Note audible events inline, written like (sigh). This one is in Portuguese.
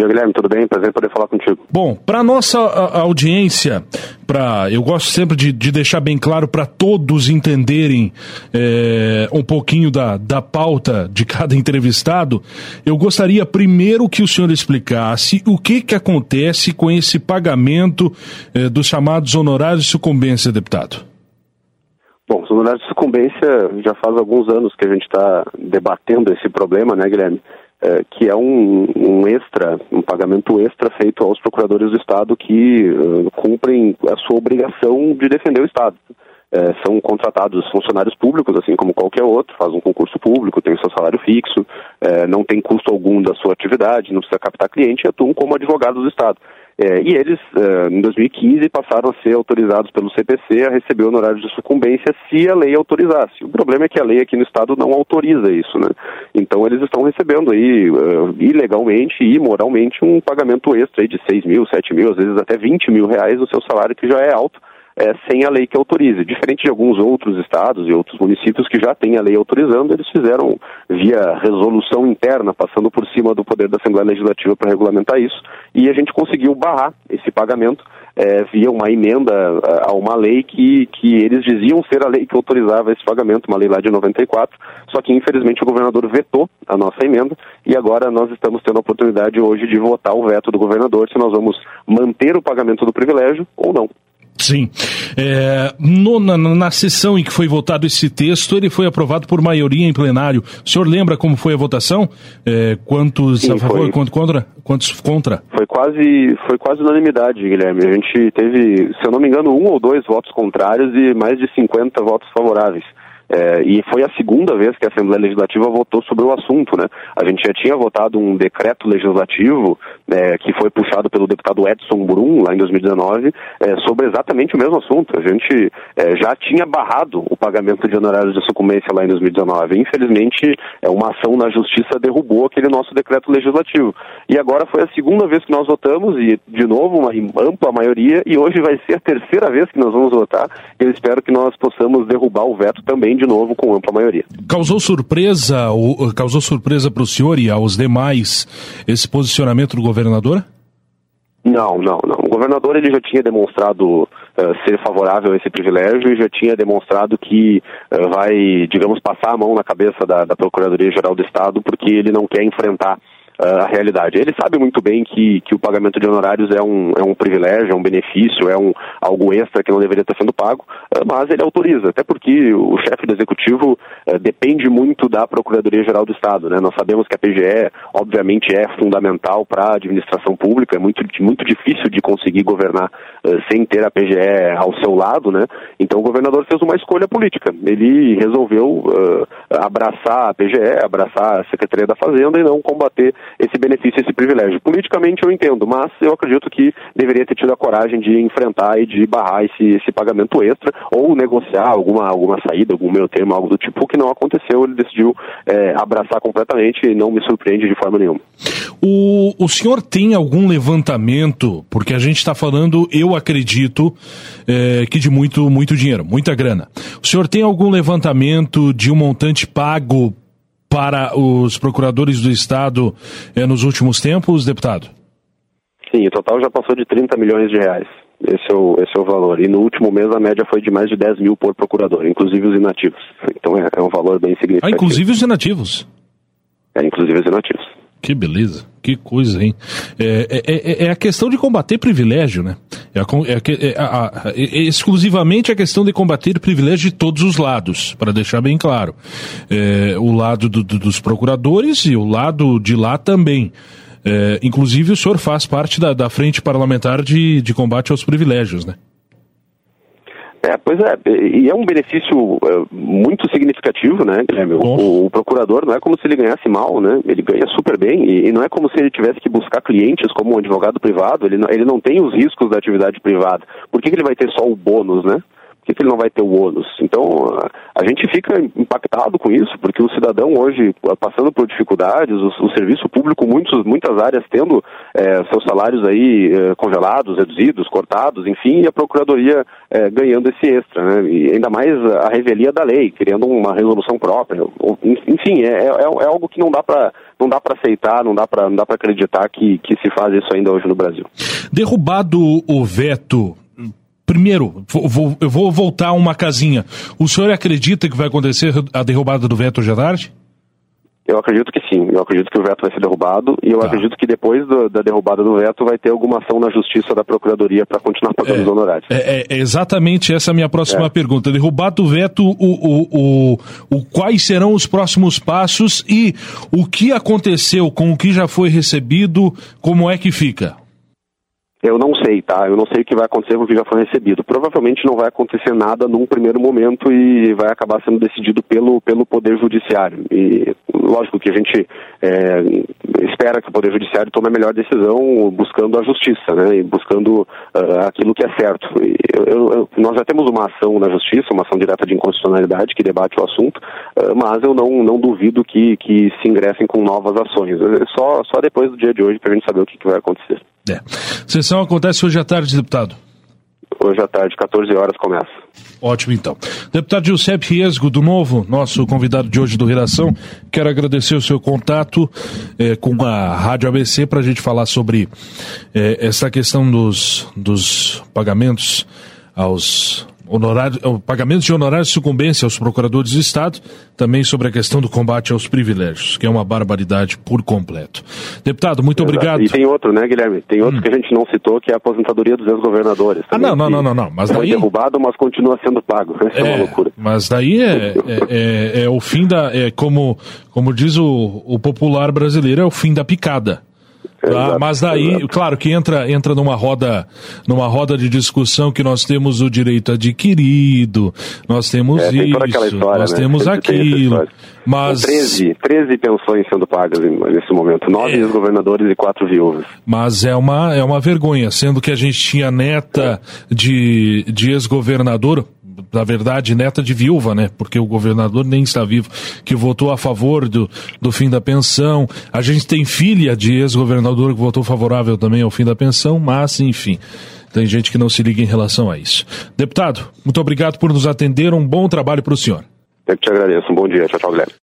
dia, Guilherme. Tudo bem? Prazer poder falar contigo. Bom, para nossa audiência, para eu gosto sempre de, de deixar bem claro para todos entenderem é, um pouquinho da, da pauta de cada (laughs) entrevistado, eu gostaria primeiro que o senhor explicasse o que, que acontece com esse pagamento é, dos chamados honorários de sucumbência, deputado. Bom, os honorários de sucumbência já faz alguns anos que a gente está debatendo esse problema, né, Guilherme? É, que é um, um, extra, um pagamento extra feito aos procuradores do Estado que uh, cumprem a sua obrigação de defender o Estado. É, são contratados funcionários públicos, assim como qualquer outro, faz um concurso público, tem seu salário fixo, é, não tem custo algum da sua atividade, não precisa captar cliente e atuam como advogados do Estado. É, e eles, em 2015, passaram a ser autorizados pelo CPC a receber honorários de sucumbência se a lei autorizasse. O problema é que a lei aqui no Estado não autoriza isso, né? Então eles estão recebendo aí, uh, ilegalmente e moralmente, um pagamento extra aí de 6 mil, 7 mil, às vezes até 20 mil reais do seu salário, que já é alto, é, sem a lei que autorize. Diferente de alguns outros estados e outros municípios que já têm a lei autorizando, eles fizeram via resolução interna, passando por cima do poder da Assembleia Legislativa para regulamentar isso, e a gente conseguiu barrar esse pagamento é, via uma emenda a uma lei que, que eles diziam ser a lei que autorizava esse pagamento, uma lei lá de 94, só que infelizmente o governador vetou a nossa emenda e agora nós estamos tendo a oportunidade hoje de votar o veto do governador se nós vamos manter o pagamento do privilégio ou não. Sim. É, no, na, na, sessão em que foi votado esse texto, ele foi aprovado por maioria em plenário. O senhor lembra como foi a votação? É, quantos Sim, a favor, quantos contra? Quantos contra? Foi quase, foi quase unanimidade, Guilherme. A gente teve, se eu não me engano, um ou dois votos contrários e mais de 50 votos favoráveis. É, e foi a segunda vez que a Assembleia Legislativa votou sobre o assunto, né? A gente já tinha votado um decreto legislativo é, que foi puxado pelo deputado Edson Brum, lá em 2019, é, sobre exatamente o mesmo assunto. A gente é, já tinha barrado o pagamento de honorários de sucumbência lá em 2019. Infelizmente, é, uma ação na Justiça derrubou aquele nosso decreto legislativo. E agora foi a segunda vez que nós votamos, e de novo, uma ampla maioria, e hoje vai ser a terceira vez que nós vamos votar. Eu espero que nós possamos derrubar o veto também de novo com ampla maioria. Causou surpresa, causou surpresa para o senhor e aos demais esse posicionamento do governador? Não, não, não. O governador ele já tinha demonstrado uh, ser favorável a esse privilégio e já tinha demonstrado que uh, vai, digamos, passar a mão na cabeça da, da Procuradoria-Geral do Estado porque ele não quer enfrentar a realidade. Ele sabe muito bem que, que o pagamento de honorários é um, é um privilégio, é um benefício, é um, algo extra que não deveria estar sendo pago, eh, mas ele autoriza, até porque o chefe do executivo uh, depende muito da Procuradoria-Geral do Estado. Né? Nós sabemos que a PGE, obviamente, é fundamental para a administração pública, é muito, muito difícil de conseguir governar uh, sem ter a PGE ao seu lado, né? Então o governador fez uma escolha política. Ele resolveu uh, abraçar a PGE, abraçar a Secretaria da Fazenda e não combater esse benefício, esse privilégio. Politicamente eu entendo, mas eu acredito que deveria ter tido a coragem de enfrentar e de barrar esse, esse pagamento extra ou negociar alguma, alguma saída, algum meio termo, algo do tipo, que não aconteceu. Ele decidiu é, abraçar completamente e não me surpreende de forma nenhuma. O, o senhor tem algum levantamento, porque a gente está falando, eu acredito, é, que de muito, muito dinheiro, muita grana. O senhor tem algum levantamento de um montante pago para os procuradores do Estado eh, nos últimos tempos, deputado? Sim, o total já passou de 30 milhões de reais. Esse é, o, esse é o valor. E no último mês a média foi de mais de 10 mil por procurador, inclusive os inativos. Então é, é um valor bem significativo. Ah, inclusive os inativos? É, inclusive os inativos. Que beleza, que coisa, hein? É, é, é, é a questão de combater privilégio, né? É, é, é é, exclusivamente a questão de combater privilégio de todos os lados, para deixar bem claro. o lado do, do, dos procuradores e o lado de lá também. inclusive o senhor faz parte da, da frente parlamentar de, de combate aos privilégios, né? É, pois é, e é um benefício é, muito significativo, né, Guilherme? O, o, procurador não é como se ele ganhasse mal, né? Ele ganha super bem e, e, não é como se ele tivesse que buscar clientes como um advogado privado, ele não, ele não tem os riscos da atividade privada. Por que, que ele vai ter só o bônus, né? Que, que ele não vai ter o ônus? Então, a gente fica impactado com isso, porque o cidadão hoje, passando por dificuldades, o, o serviço público, muitos, muitas áreas tendo é, seus salários aí é, congelados, reduzidos, cortados, enfim, e a Procuradoria é, ganhando esse extra, né? E ainda mais a revelia da lei, criando uma resolução própria. Enfim, é, é, é algo que não dá para não dá para aceitar, não dá para não dá para acreditar que, que se faz isso ainda hoje no Brasil. Derrubado o veto Primeiro, vou, eu vou voltar uma casinha. O senhor acredita que vai acontecer a derrubada do veto hoje à tarde? Eu acredito que sim. Eu acredito que o veto vai ser derrubado e eu tá. acredito que depois do, da derrubada do veto vai ter alguma ação na justiça da Procuradoria para continuar pagando é, os honorários. É, é, exatamente essa a minha próxima é. pergunta. Derrubado o veto, o, o, o, o, quais serão os próximos passos e o que aconteceu com o que já foi recebido, como é que fica? Eu não sei, tá? Eu não sei o que vai acontecer com o que já foi recebido. Provavelmente não vai acontecer nada num primeiro momento e vai acabar sendo decidido pelo, pelo Poder Judiciário. E lógico que a gente é, espera que o Poder Judiciário tome a melhor decisão buscando a justiça, né? E buscando uh, aquilo que é certo. Eu, eu, nós já temos uma ação na justiça, uma ação direta de inconstitucionalidade que debate o assunto, uh, mas eu não, não duvido que, que se ingressem com novas ações. É só, só depois do dia de hoje para a gente saber o que, que vai acontecer. É. Sessão acontece hoje à tarde, deputado? Hoje à tarde, 14 horas começa. Ótimo, então. Deputado Giuseppe Riesgo, do Novo, nosso convidado de hoje do Redação, quero agradecer o seu contato é, com a Rádio ABC para a gente falar sobre é, essa questão dos, dos pagamentos aos honorário, pagamento de honorários de sucumbência aos procuradores do Estado, também sobre a questão do combate aos privilégios, que é uma barbaridade por completo. Deputado, muito Exato. obrigado. E tem outro, né, Guilherme? Tem outro hum. que a gente não citou, que é a aposentadoria dos ex-governadores. Ah, não, não, não, não, não. Mas foi daí... derrubado, mas continua sendo pago. Essa é, é uma loucura. Mas daí é, é, é, é, o fim da. É como, como diz o, o popular brasileiro, é o fim da picada. Tá? Mas daí, exato. claro que entra, entra numa roda, numa roda de discussão que nós temos o direito adquirido, nós temos é, isso, história, nós né? temos aquilo. Mas 13, 13 pensões sendo pagas nesse momento, nove é, governadores e quatro viúvas. Mas é uma, é uma vergonha, sendo que a gente tinha neta de, de ex-governador, na verdade, neta de viúva, né? Porque o governador nem está vivo, que votou a favor do, do fim da pensão. A gente tem filha de ex-governador que votou favorável também ao fim da pensão, mas, enfim. Tem gente que não se liga em relação a isso. Deputado, muito obrigado por nos atender. Um bom trabalho para o senhor. Eu te agradeço. Um bom dia. Tchau, tchau, Guilherme.